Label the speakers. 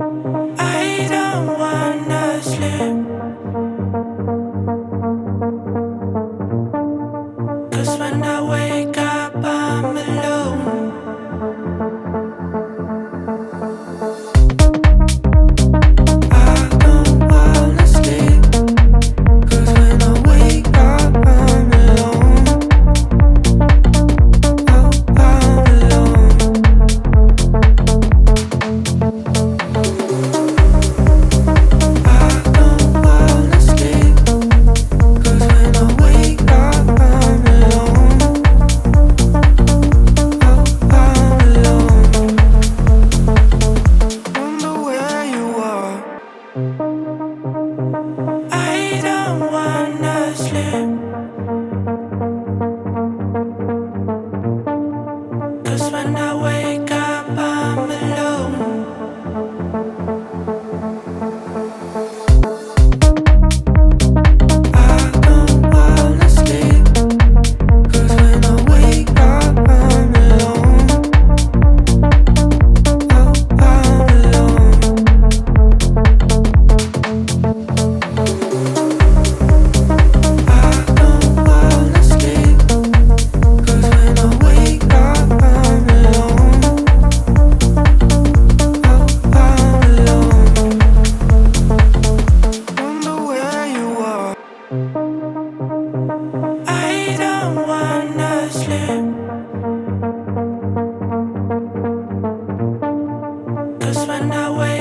Speaker 1: I when I wake When I wake